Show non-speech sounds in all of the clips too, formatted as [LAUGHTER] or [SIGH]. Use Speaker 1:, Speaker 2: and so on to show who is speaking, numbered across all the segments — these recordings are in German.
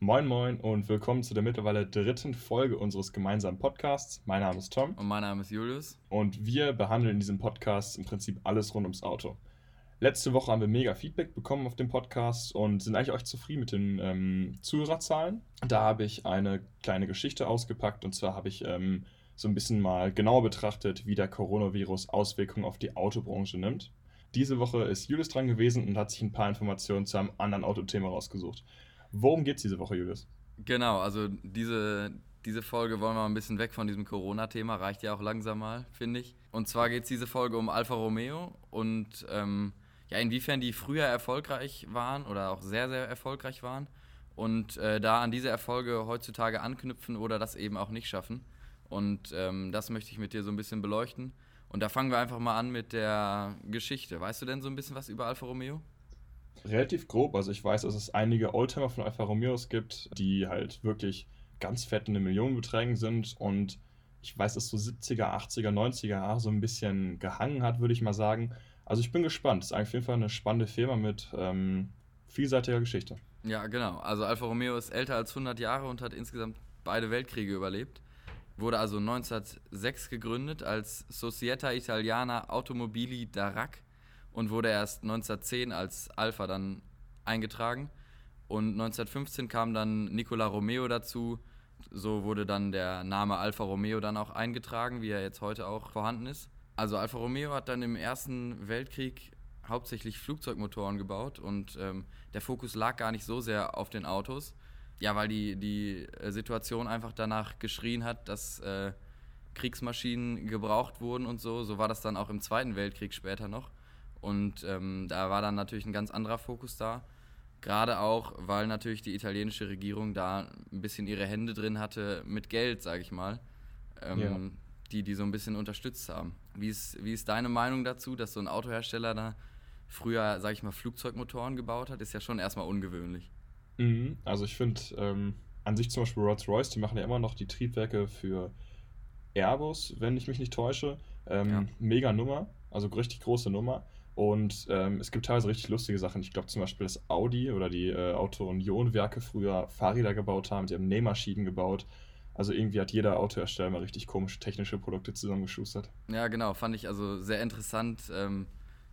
Speaker 1: Moin Moin und willkommen zu der mittlerweile dritten Folge unseres gemeinsamen Podcasts. Mein Name ist Tom.
Speaker 2: Und mein Name ist Julius.
Speaker 1: Und wir behandeln in diesem Podcast im Prinzip alles rund ums Auto. Letzte Woche haben wir mega Feedback bekommen auf dem Podcast und sind eigentlich euch zufrieden mit den ähm, Zuhörerzahlen. Da habe ich eine kleine Geschichte ausgepackt und zwar habe ich ähm, so ein bisschen mal genauer betrachtet, wie der Coronavirus Auswirkungen auf die Autobranche nimmt. Diese Woche ist Julius dran gewesen und hat sich ein paar Informationen zu einem anderen Autothema rausgesucht. Worum geht es diese Woche, Julius?
Speaker 2: Genau, also diese, diese Folge wollen wir mal ein bisschen weg von diesem Corona-Thema, reicht ja auch langsam mal, finde ich. Und zwar geht es diese Folge um Alfa Romeo und ähm, ja, inwiefern die früher erfolgreich waren oder auch sehr, sehr erfolgreich waren und äh, da an diese Erfolge heutzutage anknüpfen oder das eben auch nicht schaffen. Und ähm, das möchte ich mit dir so ein bisschen beleuchten. Und da fangen wir einfach mal an mit der Geschichte. Weißt du denn so ein bisschen was über Alfa Romeo?
Speaker 1: Relativ grob. Also ich weiß, dass es einige Oldtimer von Alfa Romeos gibt, die halt wirklich ganz fett in den Millionenbeträgen sind. Und ich weiß, dass so 70er, 80er, 90er Jahre so ein bisschen gehangen hat, würde ich mal sagen. Also ich bin gespannt. Es ist auf jeden Fall eine spannende Firma mit ähm, vielseitiger Geschichte.
Speaker 2: Ja, genau. Also Alfa Romeo ist älter als 100 Jahre und hat insgesamt beide Weltkriege überlebt. Wurde also 1906 gegründet als Società Italiana Automobili d'Arac und wurde erst 1910 als Alfa dann eingetragen. Und 1915 kam dann Nicola Romeo dazu. So wurde dann der Name Alfa Romeo dann auch eingetragen, wie er jetzt heute auch vorhanden ist. Also Alfa Romeo hat dann im Ersten Weltkrieg hauptsächlich Flugzeugmotoren gebaut und ähm, der Fokus lag gar nicht so sehr auf den Autos. Ja, weil die, die äh, Situation einfach danach geschrien hat, dass äh, Kriegsmaschinen gebraucht wurden und so. So war das dann auch im Zweiten Weltkrieg später noch. Und ähm, da war dann natürlich ein ganz anderer Fokus da. Gerade auch, weil natürlich die italienische Regierung da ein bisschen ihre Hände drin hatte mit Geld, sage ich mal. Ähm, ja die die so ein bisschen unterstützt haben. Wie ist, wie ist deine Meinung dazu, dass so ein Autohersteller da früher, sag ich mal, Flugzeugmotoren gebaut hat? Ist ja schon erstmal ungewöhnlich.
Speaker 1: Mhm. Also ich finde ähm, an sich zum Beispiel Rolls-Royce, die machen ja immer noch die Triebwerke für Airbus, wenn ich mich nicht täusche. Ähm, ja. Mega Nummer, also richtig große Nummer. Und ähm, es gibt teilweise richtig lustige Sachen. Ich glaube zum Beispiel, dass Audi oder die äh, Auto Union-Werke früher Fahrräder gebaut haben, die haben Nähmaschinen gebaut also irgendwie hat jeder Autohersteller mal richtig komische technische Produkte zusammengeschustert.
Speaker 2: Ja, genau, fand ich also sehr interessant, ähm,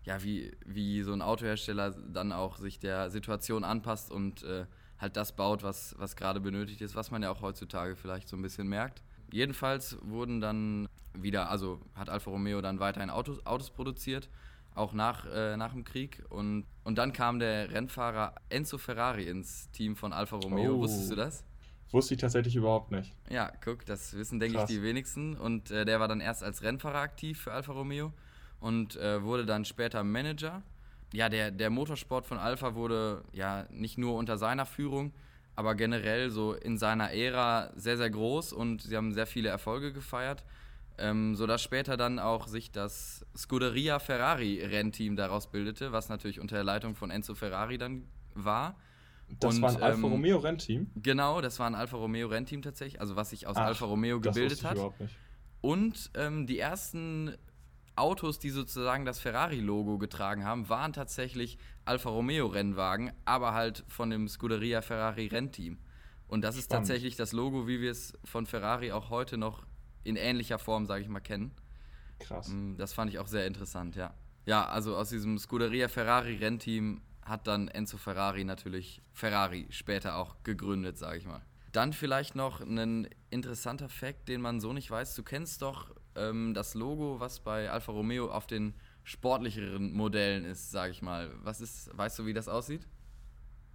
Speaker 2: ja, wie, wie so ein Autohersteller dann auch sich der Situation anpasst und äh, halt das baut, was, was gerade benötigt ist, was man ja auch heutzutage vielleicht so ein bisschen merkt. Jedenfalls wurden dann wieder, also hat Alfa Romeo dann weiterhin Autos, Autos produziert, auch nach, äh, nach dem Krieg. Und, und dann kam der Rennfahrer Enzo Ferrari ins Team von Alfa Romeo. Oh. Wusstest du das?
Speaker 1: Wusste ich tatsächlich überhaupt nicht.
Speaker 2: Ja, guck, das wissen, denke ich, die wenigsten. Und äh, der war dann erst als Rennfahrer aktiv für Alfa Romeo und äh, wurde dann später Manager. Ja, der, der Motorsport von Alfa wurde ja nicht nur unter seiner Führung, aber generell so in seiner Ära sehr, sehr groß und sie haben sehr viele Erfolge gefeiert. Ähm, sodass später dann auch sich das Scuderia Ferrari Rennteam daraus bildete, was natürlich unter der Leitung von Enzo Ferrari dann war.
Speaker 1: Das und, war ein Alfa ähm, Romeo Rennteam?
Speaker 2: Genau, das war ein Alfa Romeo Rennteam tatsächlich, also was sich aus Ach, Alfa Romeo gebildet hat. Und ähm, die ersten Autos, die sozusagen das Ferrari-Logo getragen haben, waren tatsächlich Alfa Romeo-Rennwagen, aber halt von dem Scuderia Ferrari Rennteam. Und das Spannend. ist tatsächlich das Logo, wie wir es von Ferrari auch heute noch in ähnlicher Form, sage ich mal, kennen.
Speaker 1: Krass.
Speaker 2: Mm, das fand ich auch sehr interessant, ja. Ja, also aus diesem Scuderia Ferrari Rennteam hat dann Enzo Ferrari natürlich Ferrari später auch gegründet, sage ich mal. Dann vielleicht noch ein interessanter Fakt, den man so nicht weiß. Du kennst doch ähm, das Logo, was bei Alfa Romeo auf den sportlicheren Modellen ist, sage ich mal. Was ist, weißt du, wie das aussieht?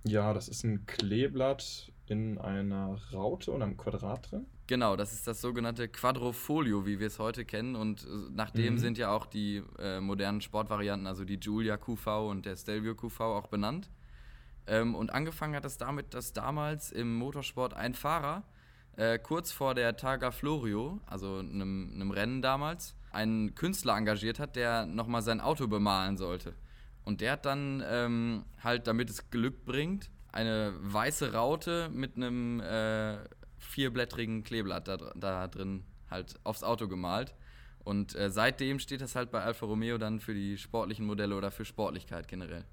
Speaker 1: Ja, das ist ein Kleeblatt in einer Raute und einem Quadrat drin.
Speaker 2: Genau, das ist das sogenannte Quadrofolio, wie wir es heute kennen. Und äh, nach dem mhm. sind ja auch die äh, modernen Sportvarianten, also die Giulia QV und der Stelvio QV auch benannt. Ähm, und angefangen hat es damit, dass damals im Motorsport ein Fahrer äh, kurz vor der Targa Florio, also einem, einem Rennen damals, einen Künstler engagiert hat, der nochmal sein Auto bemalen sollte. Und der hat dann ähm, halt, damit es Glück bringt, eine weiße Raute mit einem äh, vierblättrigen Kleeblatt da, da, drin halt aufs Auto gemalt. Und äh, seitdem steht das halt bei Alfa Romeo dann für die sportlichen Modelle oder für Sportlichkeit generell.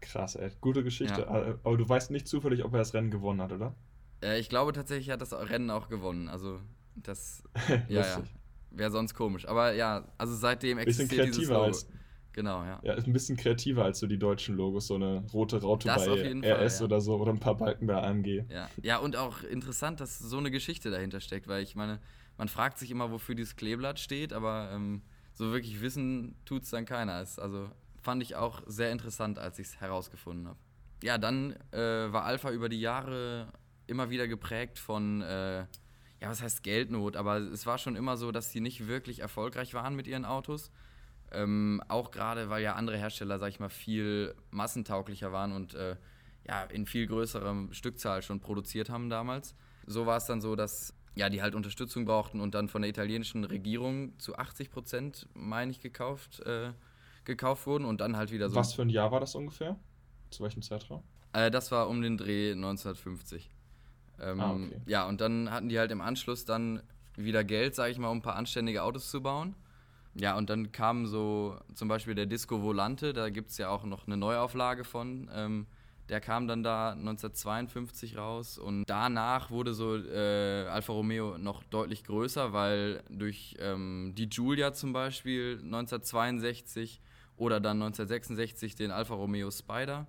Speaker 1: Krass, ey. Gute Geschichte. Ja. Aber du weißt nicht zufällig, ob er das Rennen gewonnen hat, oder?
Speaker 2: Äh, ich glaube tatsächlich hat das Rennen auch gewonnen. Also das [LAUGHS] ja, ja. wäre sonst komisch. Aber ja, also seitdem
Speaker 1: existiert dieses Logo. Als,
Speaker 2: genau, ja.
Speaker 1: Ja, ist ein bisschen kreativer als so die deutschen Logos, so eine rote Raute
Speaker 2: das
Speaker 1: bei RS
Speaker 2: Fall,
Speaker 1: ja. oder so oder ein paar Balken bei AMG.
Speaker 2: Ja. ja, und auch interessant, dass so eine Geschichte dahinter steckt, weil ich meine, man fragt sich immer, wofür dieses Kleeblatt steht, aber ähm, so wirklich wissen tut es dann keiner. Ist, also fand ich auch sehr interessant, als ich es herausgefunden habe. Ja, dann äh, war Alpha über die Jahre immer wieder geprägt von, äh, ja, was heißt Geldnot, aber es war schon immer so, dass sie nicht wirklich erfolgreich waren mit ihren Autos. Ähm, auch gerade, weil ja andere Hersteller, sag ich mal, viel massentauglicher waren und äh, ja, in viel größerer Stückzahl schon produziert haben damals. So war es dann so, dass ja, die halt Unterstützung brauchten und dann von der italienischen Regierung zu 80 Prozent, meine ich, gekauft, äh, gekauft wurden und dann halt wieder so.
Speaker 1: Was für ein Jahr war das ungefähr? Zu welchem Zeitraum?
Speaker 2: Äh, das war um den Dreh 1950. Ähm, ah, okay. Ja, und dann hatten die halt im Anschluss dann wieder Geld, sage ich mal, um ein paar anständige Autos zu bauen. Ja, und dann kam so zum Beispiel der Disco Volante, da gibt es ja auch noch eine Neuauflage von. Ähm, der kam dann da 1952 raus und danach wurde so äh, Alfa Romeo noch deutlich größer, weil durch ähm, die Giulia zum Beispiel 1962 oder dann 1966 den Alfa Romeo Spider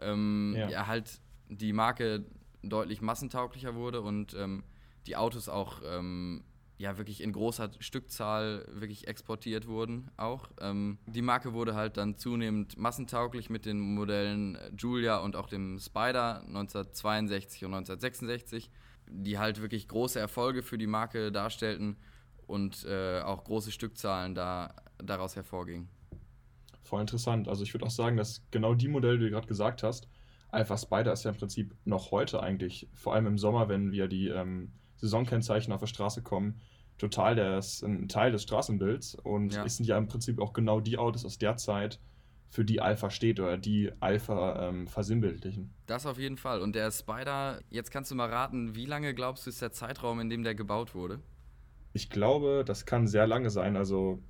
Speaker 2: ähm, ja. ja. halt die Marke deutlich massentauglicher wurde und ähm, die Autos auch ähm, ja wirklich in großer Stückzahl wirklich exportiert wurden auch. Ähm, die Marke wurde halt dann zunehmend massentauglich mit den Modellen Julia und auch dem Spider 1962 und 1966, die halt wirklich große Erfolge für die Marke darstellten und äh, auch große Stückzahlen da, daraus hervorgingen.
Speaker 1: Voll interessant. Also ich würde auch sagen, dass genau die Modelle, die du gerade gesagt hast, Alpha Spider ist ja im Prinzip noch heute eigentlich, vor allem im Sommer, wenn wir die ähm, Saisonkennzeichen auf der Straße kommen, total das, ein Teil des Straßenbilds und ja. es sind ja im Prinzip auch genau die Autos aus der Zeit, für die Alpha steht oder die Alpha ähm, versinnbildlichen.
Speaker 2: Das auf jeden Fall. Und der Spider, jetzt kannst du mal raten, wie lange glaubst du ist der Zeitraum, in dem der gebaut wurde?
Speaker 1: Ich glaube, das kann sehr lange sein. Also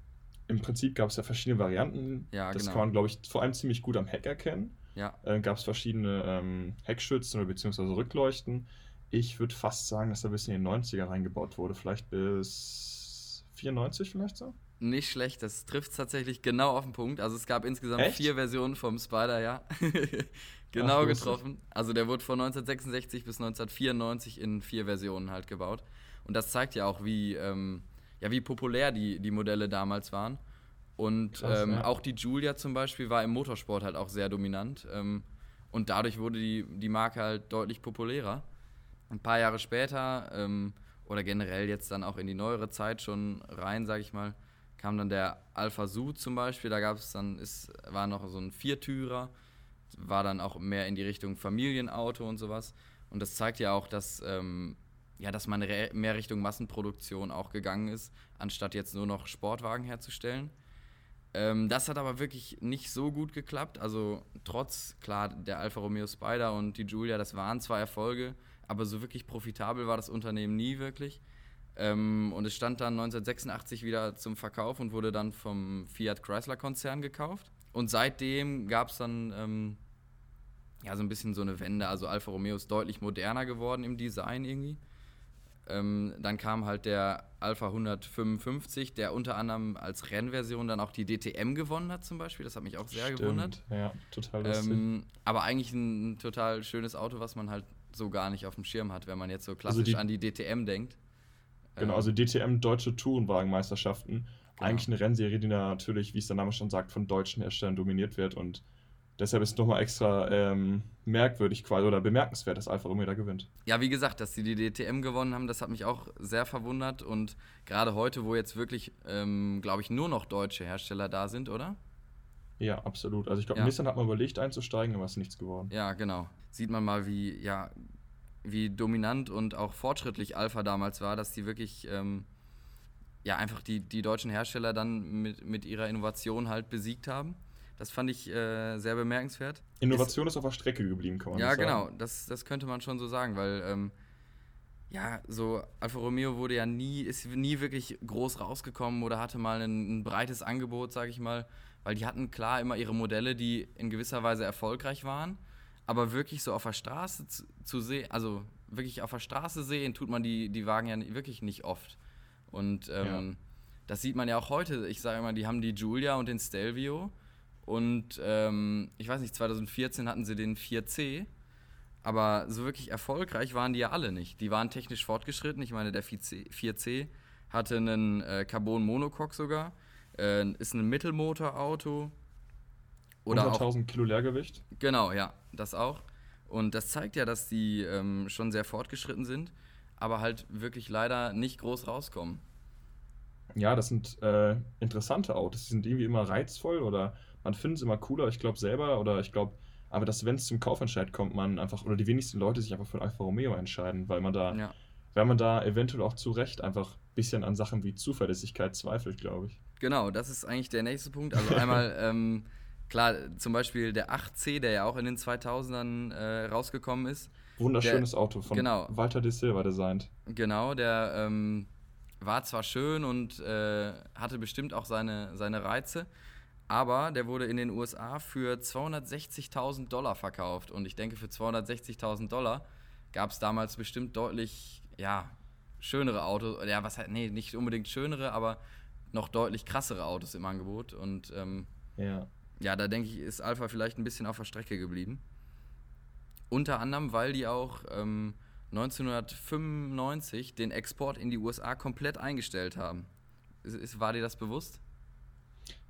Speaker 1: im Prinzip gab es ja verschiedene Varianten.
Speaker 2: Ja,
Speaker 1: das
Speaker 2: genau.
Speaker 1: kann man, glaube ich, vor allem ziemlich gut am Heck erkennen.
Speaker 2: Ja.
Speaker 1: Äh, gab es verschiedene ähm, Heckschützen oder beziehungsweise Rückleuchten. Ich würde fast sagen, dass er bis in die 90er reingebaut wurde. Vielleicht bis 94 vielleicht so?
Speaker 2: Nicht schlecht, das trifft tatsächlich genau auf den Punkt. Also es gab insgesamt
Speaker 1: Echt?
Speaker 2: vier Versionen vom Spider, ja. [LAUGHS] genau Ach, getroffen. Also der wurde von 1966 bis 1994 in vier Versionen halt gebaut. Und das zeigt ja auch, wie, ähm, ja, wie populär die, die Modelle damals waren. Und Krass, ähm, ja. auch die Julia zum Beispiel war im Motorsport halt auch sehr dominant. Ähm, und dadurch wurde die, die Marke halt deutlich populärer. Ein paar Jahre später ähm, oder generell jetzt dann auch in die neuere Zeit schon rein, sage ich mal, kam dann der Alpha Su zum Beispiel. Da gab es dann, ist, war noch so ein Viertürer, war dann auch mehr in die Richtung Familienauto und sowas. Und das zeigt ja auch, dass, ähm, ja, dass man mehr Richtung Massenproduktion auch gegangen ist, anstatt jetzt nur noch Sportwagen herzustellen. Ähm, das hat aber wirklich nicht so gut geklappt. Also trotz, klar, der Alfa Romeo Spider und die Giulia, das waren zwar Erfolge, aber so wirklich profitabel war das Unternehmen nie wirklich. Ähm, und es stand dann 1986 wieder zum Verkauf und wurde dann vom Fiat Chrysler Konzern gekauft. Und seitdem gab es dann ähm, ja so ein bisschen so eine Wende. Also Alfa Romeo ist deutlich moderner geworden im Design irgendwie. Ähm, dann kam halt der Alpha 155, der unter anderem als Rennversion dann auch die DTM gewonnen hat zum Beispiel. Das hat mich auch sehr
Speaker 1: Stimmt.
Speaker 2: gewundert.
Speaker 1: Ja, total lustig.
Speaker 2: Ähm, aber eigentlich ein, ein total schönes Auto, was man halt so gar nicht auf dem Schirm hat, wenn man jetzt so also klassisch also die, an die DTM denkt.
Speaker 1: Genau, ähm, also DTM Deutsche Tourenwagenmeisterschaften. Genau. Eigentlich eine Rennserie, die natürlich, wie es der Name schon sagt, von deutschen Herstellern dominiert wird und deshalb ist es nochmal extra ähm, merkwürdig quasi oder bemerkenswert, dass Alfa Romeo da gewinnt.
Speaker 2: Ja, wie gesagt, dass sie die DTM gewonnen haben, das hat mich auch sehr verwundert und gerade heute, wo jetzt wirklich, ähm, glaube ich, nur noch deutsche Hersteller da sind, oder?
Speaker 1: Ja, absolut. Also ich glaube,
Speaker 2: Ja.
Speaker 1: Nissan hat mal überlegt einzusteigen, aber es ist nichts geworden.
Speaker 2: Ja, genau. Sieht man mal, wie, ja, wie dominant und auch fortschrittlich Alpha damals war, dass die wirklich ähm, ja, einfach die, die deutschen Hersteller dann mit, mit ihrer Innovation halt besiegt haben. Das fand ich äh, sehr bemerkenswert.
Speaker 1: Innovation ist auf der Strecke geblieben, kann man
Speaker 2: Ja,
Speaker 1: sagen.
Speaker 2: genau, das, das könnte man schon so sagen, weil ähm, ja, so Alfa Romeo wurde ja nie, ist nie wirklich groß rausgekommen oder hatte mal ein, ein breites Angebot, sage ich mal, weil die hatten klar immer ihre Modelle, die in gewisser Weise erfolgreich waren, aber wirklich so auf der Straße zu, zu sehen, also wirklich auf der Straße sehen, tut man die, die Wagen ja wirklich nicht oft. Und ähm, ja. das sieht man ja auch heute. Ich sage immer, die haben die Giulia und den Stelvio. Und ähm, ich weiß nicht, 2014 hatten sie den 4C. Aber so wirklich erfolgreich waren die ja alle nicht. Die waren technisch fortgeschritten. Ich meine, der 4C, 4C hatte einen äh, Carbon-Monocoque sogar. Äh, ist ein Mittelmotorauto.
Speaker 1: Oder 100.000 Kilo Leergewicht.
Speaker 2: Genau, ja, das auch. Und das zeigt ja, dass die ähm, schon sehr fortgeschritten sind, aber halt wirklich leider nicht groß rauskommen.
Speaker 1: Ja, das sind äh, interessante Autos. Die sind irgendwie immer reizvoll oder man findet es immer cooler. Ich glaube selber oder ich glaube, aber dass, wenn es zum Kaufentscheid kommt, man einfach, oder die wenigsten Leute sich einfach für ein Alfa Romeo entscheiden, weil man da, ja. weil man da eventuell auch zu Recht einfach ein bisschen an Sachen wie Zuverlässigkeit zweifelt, glaube ich.
Speaker 2: Genau, das ist eigentlich der nächste Punkt. Also einmal, [LAUGHS] ähm, klar, zum Beispiel der 8C, der ja auch in den 2000ern äh, rausgekommen ist.
Speaker 1: Wunderschönes der, Auto von genau, Walter de Silva designt.
Speaker 2: Genau, der ähm, war zwar schön und äh, hatte bestimmt auch seine, seine Reize, aber der wurde in den USA für 260.000 Dollar verkauft. Und ich denke, für 260.000 Dollar gab es damals bestimmt deutlich, ja, schönere Autos. Ja, was halt, nee, nicht unbedingt schönere, aber noch deutlich krassere Autos im Angebot. Und ähm, ja. Ja, da denke ich, ist Alpha vielleicht ein bisschen auf der Strecke geblieben. Unter anderem, weil die auch ähm, 1995 den Export in die USA komplett eingestellt haben. Ist, ist, war dir das bewusst?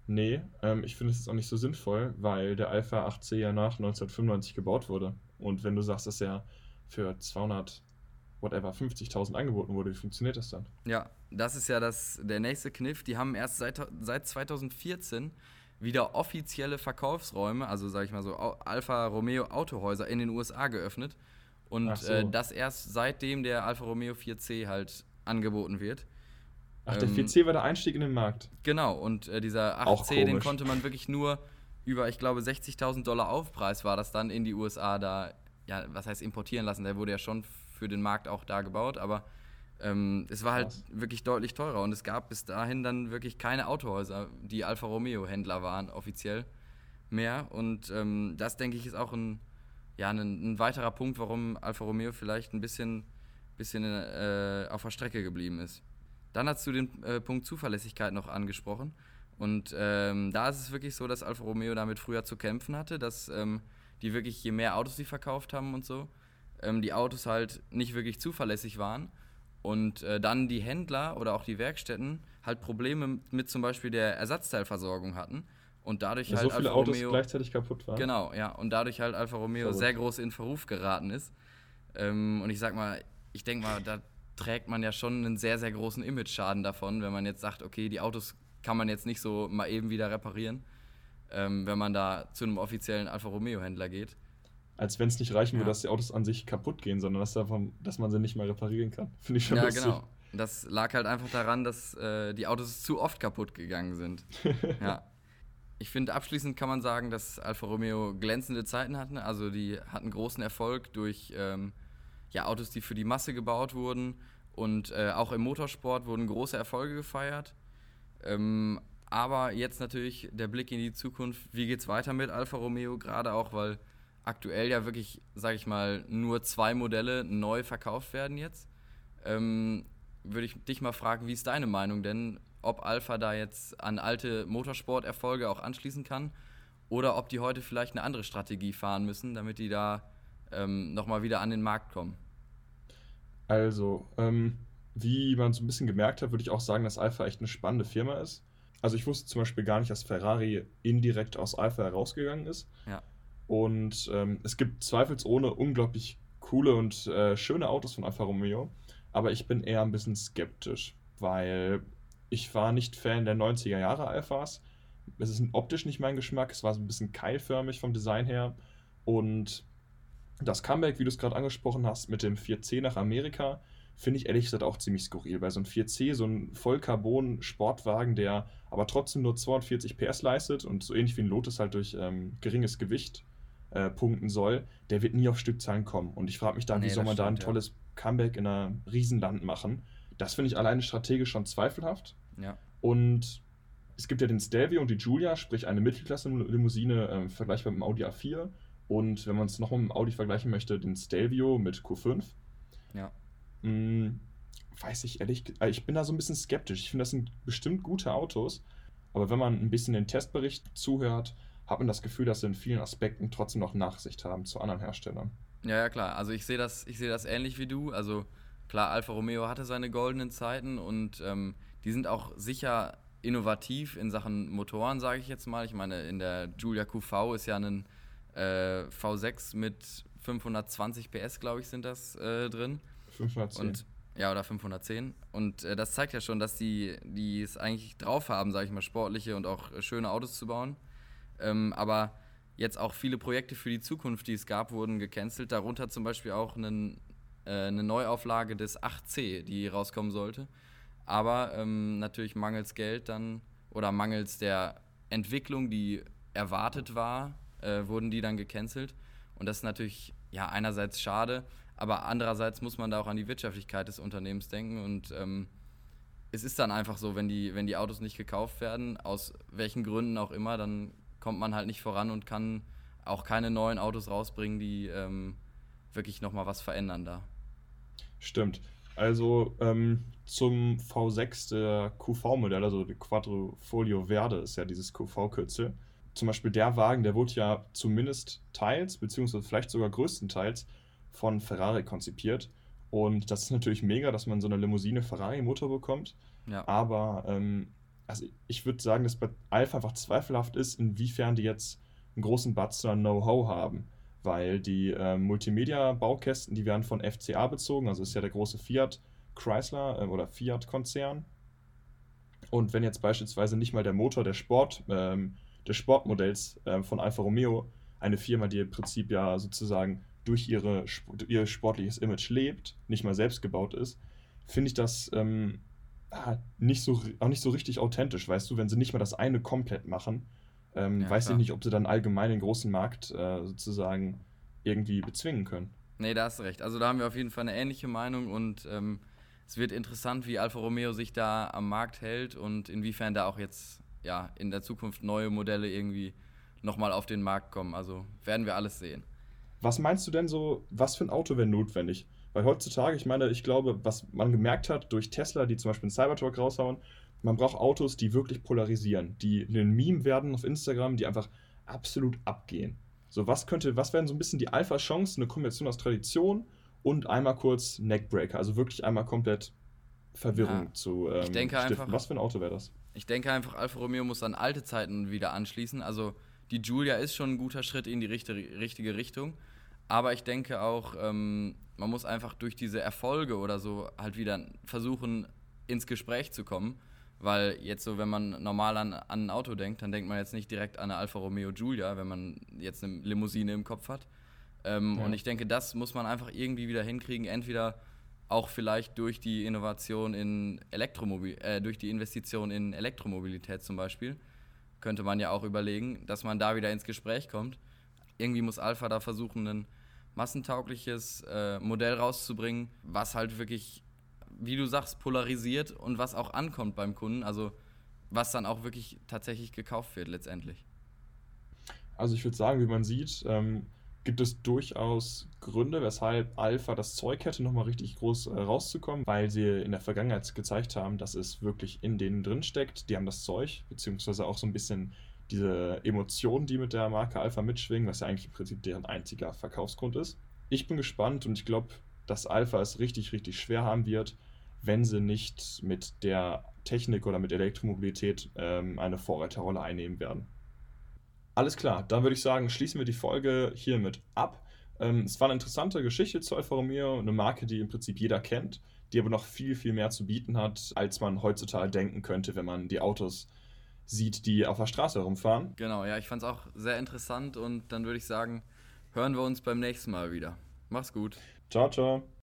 Speaker 1: Nee, ähm, ich finde es auch nicht so sinnvoll, weil der Alpha 8C ja nach 1995 gebaut wurde. Und wenn du sagst, dass er für 200, whatever, 50.000 angeboten wurde, wie funktioniert das dann?
Speaker 2: Ja, das ist ja das, der nächste Kniff. Die haben erst seit, seit 2014 wieder offizielle Verkaufsräume, also sag ich mal so Alfa Romeo Autohäuser in den USA geöffnet. Und so. äh, das erst seitdem der Alfa Romeo 4C halt angeboten wird.
Speaker 1: Ach, der 4C war der Einstieg in den Markt.
Speaker 2: Genau, und äh, dieser 8C, den konnte man wirklich nur über, ich glaube, 60.000 Dollar Aufpreis war das dann in die USA da, ja, was heißt importieren lassen, der wurde ja schon für den Markt auch da gebaut, aber ähm, es war halt Krass. wirklich deutlich teurer und es gab bis dahin dann wirklich keine Autohäuser, die Alfa Romeo Händler waren, offiziell mehr. Und ähm, das, denke ich, ist auch ein, ja, ein, ein, weiterer Punkt, warum Alfa Romeo vielleicht ein bisschen, bisschen äh, auf der Strecke geblieben ist. Dann hast du den äh, Punkt Zuverlässigkeit noch angesprochen. Und ähm, da ist es wirklich so, dass Alfa Romeo damit früher zu kämpfen hatte, dass ähm, die wirklich, je mehr Autos sie verkauft haben und so, ähm, die Autos halt nicht wirklich zuverlässig waren. Und äh, dann die Händler oder auch die Werkstätten halt Probleme mit, zum Beispiel der Ersatzteilversorgung hatten. Und dadurch ja, halt
Speaker 1: so viele Alfa Autos Romeo, gleichzeitig kaputt waren.
Speaker 2: Genau, ja. Und dadurch halt Alfa Romeo sehr groß in Verruf geraten ist. Ähm, und ich sag mal, ich denke mal, da trägt man ja schon einen sehr, sehr großen Image-Schaden davon, wenn man jetzt sagt, okay, die Autos kann man jetzt nicht so mal eben wieder reparieren, ähm, wenn man da zu einem offiziellen Alfa Romeo-Händler geht.
Speaker 1: Als wenn es nicht reichen ja. würde, dass die Autos an sich kaputt gehen, sondern dass, davon, dass man sie nicht mal reparieren kann. [LAUGHS] Finde ich schon ja, lustig. Ja, genau.
Speaker 2: Das lag halt einfach daran, dass äh, die Autos zu oft kaputt gegangen sind. [LAUGHS] ja. Ich finde, abschließend kann man sagen, dass Alfa Romeo glänzende Zeiten hatten. Also die hatten großen Erfolg durch ähm, ja, Autos, die für die Masse gebaut wurden. Und äh, auch im Motorsport wurden große Erfolge gefeiert. Ähm, aber jetzt natürlich der Blick in die Zukunft. Wie geht es weiter mit Alfa Romeo? Gerade auch, weil aktuell ja wirklich, sage ich mal, nur zwei Modelle neu verkauft werden jetzt. Ähm, Würde ich dich mal fragen, wie ist deine Meinung denn, ob Alfa da jetzt an alte Motorsport-Erfolge auch anschließen kann oder ob die heute vielleicht eine andere Strategie fahren müssen, damit die da ähm, nochmal wieder an den Markt kommen?
Speaker 1: Also, ähm, wie man so ein bisschen gemerkt hat, würde ich auch sagen, dass Alpha echt eine spannende Firma ist. Also ich wusste zum Beispiel gar nicht, dass Ferrari indirekt aus Alpha herausgegangen ist.
Speaker 2: Ja.
Speaker 1: Und ähm, es gibt zweifelsohne unglaublich coole und äh, schöne Autos von Alfa Romeo. Aber ich bin eher ein bisschen skeptisch, weil ich war nicht Fan der 90er Jahre Alphas. Es ist optisch nicht mein Geschmack. Es war so ein bisschen keilförmig vom Design her. Und das Comeback, wie du es gerade angesprochen hast, mit dem 4C nach Amerika, finde ich ehrlich gesagt auch ziemlich skurril, weil so ein 4C, so ein Vollcarbon-Sportwagen, der aber trotzdem nur 240 PS leistet und so ähnlich wie ein Lotus halt durch ähm, geringes Gewicht äh, punkten soll, der wird nie auf Stückzahlen kommen. Und ich frage mich da, nee, wie soll man stimmt, da ein tolles ja. Comeback in einer Riesenland machen? Das finde ich alleine strategisch schon zweifelhaft.
Speaker 2: Ja.
Speaker 1: Und es gibt ja den Stelvio und die Giulia, sprich eine Mittelklasse-Limousine, äh, vergleichbar mit dem Audi A4 und wenn man es nochmal mit dem Audi vergleichen möchte, den Stelvio mit Q5.
Speaker 2: Ja.
Speaker 1: Hm, weiß ich ehrlich, äh, ich bin da so ein bisschen skeptisch. Ich finde, das sind bestimmt gute Autos, aber wenn man ein bisschen den Testbericht zuhört, hat man das Gefühl, dass sie in vielen Aspekten trotzdem noch Nachsicht haben zu anderen Herstellern.
Speaker 2: Ja, ja, klar. Also ich sehe das, ich sehe das ähnlich wie du. Also klar, Alfa Romeo hatte seine goldenen Zeiten und ähm, die sind auch sicher innovativ in Sachen Motoren, sage ich jetzt mal. Ich meine, in der Giulia QV ist ja ein äh, V6 mit 520 PS, glaube ich, sind das äh, drin.
Speaker 1: 510.
Speaker 2: Und ja, oder 510. Und äh, das zeigt ja schon, dass die, die es eigentlich drauf haben, sage ich mal, sportliche und auch äh, schöne Autos zu bauen. Ähm, aber jetzt auch viele Projekte für die Zukunft, die es gab, wurden gecancelt. Darunter zum Beispiel auch einen, äh, eine Neuauflage des 8C, die rauskommen sollte. Aber ähm, natürlich mangels Geld dann oder mangels der Entwicklung, die erwartet war, äh, wurden die dann gecancelt. Und das ist natürlich ja einerseits schade, aber andererseits muss man da auch an die Wirtschaftlichkeit des Unternehmens denken und ähm, es ist dann einfach so, wenn die, wenn die Autos nicht gekauft werden, aus welchen Gründen auch immer, dann kommt man halt nicht voran und kann auch keine neuen Autos rausbringen, die ähm, wirklich nochmal was verändern da.
Speaker 1: Stimmt. Also ähm, zum V6 der QV-Modell, also die Quadrifoglio Verde ist ja dieses QV-Kürzel. Zum Beispiel der Wagen, der wurde ja zumindest teils, beziehungsweise vielleicht sogar größtenteils von Ferrari konzipiert. Und das ist natürlich mega, dass man so eine Limousine Ferrari-Motor bekommt.
Speaker 2: Ja.
Speaker 1: Aber ähm, also ich würde sagen, dass bei Alpha einfach zweifelhaft ist, inwiefern die jetzt einen großen Batzen an Know-how haben. Weil die äh, Multimedia-Baukästen, die werden von FCA bezogen, also ist ja der große Fiat Chrysler äh, oder Fiat-Konzern. Und wenn jetzt beispielsweise nicht mal der Motor der Sport, ähm, des Sportmodells äh, von Alfa Romeo, eine Firma, die im Prinzip ja sozusagen durch ihre, ihr sportliches Image lebt, nicht mal selbst gebaut ist, finde ich das ähm, nicht so, auch nicht so richtig authentisch, weißt du, wenn sie nicht mal das eine komplett machen, ähm,
Speaker 2: Ja,
Speaker 1: weiß
Speaker 2: klar.
Speaker 1: ich nicht, ob sie dann allgemein den großen Markt äh, sozusagen irgendwie bezwingen können.
Speaker 2: Nee, da hast du recht. Also da haben wir auf jeden Fall eine ähnliche Meinung und ähm, es wird interessant, wie Alfa Romeo sich da am Markt hält und inwiefern da auch jetzt ja in der Zukunft neue Modelle irgendwie nochmal auf den Markt kommen. Also werden wir alles sehen.
Speaker 1: Was meinst du denn so, was für ein Auto wäre notwendig? Weil heutzutage, ich meine, ich glaube, was man gemerkt hat durch Tesla, die zum Beispiel einen Cybertruck raushauen, man braucht Autos, die wirklich polarisieren, die ein Meme werden auf Instagram, die einfach absolut abgehen. So, was könnte, was wären so ein bisschen die Alpha-Chancen, eine Kombination aus Tradition und einmal kurz Neckbreaker, also wirklich einmal komplett Verwirrung
Speaker 2: Ja,
Speaker 1: zu ähm,
Speaker 2: ich denke
Speaker 1: stiften.
Speaker 2: einfach-
Speaker 1: Was für ein Auto wäre das?
Speaker 2: Ich denke einfach, Alfa Romeo muss an alte Zeiten wieder anschließen. Also die Giulia ist schon ein guter Schritt in die richtige Richtung. Aber ich denke auch, ähm, man muss einfach durch diese Erfolge oder so halt wieder versuchen, ins Gespräch zu kommen. Weil jetzt so, wenn man normal an, an ein Auto denkt, dann denkt man jetzt nicht direkt an eine Alfa Romeo Giulia, wenn man jetzt eine Limousine im Kopf hat. Ähm,
Speaker 1: Ja.
Speaker 2: Und ich denke, das muss man einfach irgendwie wieder hinkriegen. Entweder auch vielleicht durch die Innovation in Elektromobil, äh, durch die Investition in Elektromobilität zum Beispiel, könnte man ja auch überlegen, dass man da wieder ins Gespräch kommt. Irgendwie muss Alpha da versuchen, ein massentaugliches äh, Modell rauszubringen, was halt wirklich, wie du sagst, polarisiert und was auch ankommt beim Kunden, also was dann auch wirklich tatsächlich gekauft wird letztendlich.
Speaker 1: Also ich würde sagen, wie man sieht, ähm, gibt es durchaus Gründe, weshalb Alpha das Zeug hätte, nochmal richtig groß äh, rauszukommen, weil sie in der Vergangenheit gezeigt haben, dass es wirklich in denen drin steckt. Die haben das Zeug, beziehungsweise auch so ein bisschen diese Emotionen, die mit der Marke Alpha mitschwingen, was ja eigentlich im Prinzip deren einziger Verkaufsgrund ist. Ich bin gespannt und ich glaube, dass Alpha es richtig, richtig schwer haben wird, wenn sie nicht mit der Technik oder mit Elektromobilität ähm, eine Vorreiterrolle einnehmen werden. Alles klar, dann würde ich sagen, schließen wir die Folge hiermit ab. Ähm, es war eine interessante Geschichte zu Alfa Romeo, eine Marke, die im Prinzip jeder kennt, die aber noch viel, viel mehr zu bieten hat, als man heutzutage denken könnte, wenn man die Autos sieht, die auf der Straße herumfahren.
Speaker 2: Genau, ja, ich fand es auch sehr interessant und dann würde ich sagen, hören wir uns beim nächsten Mal wieder. Mach's gut.
Speaker 1: Ciao, ciao.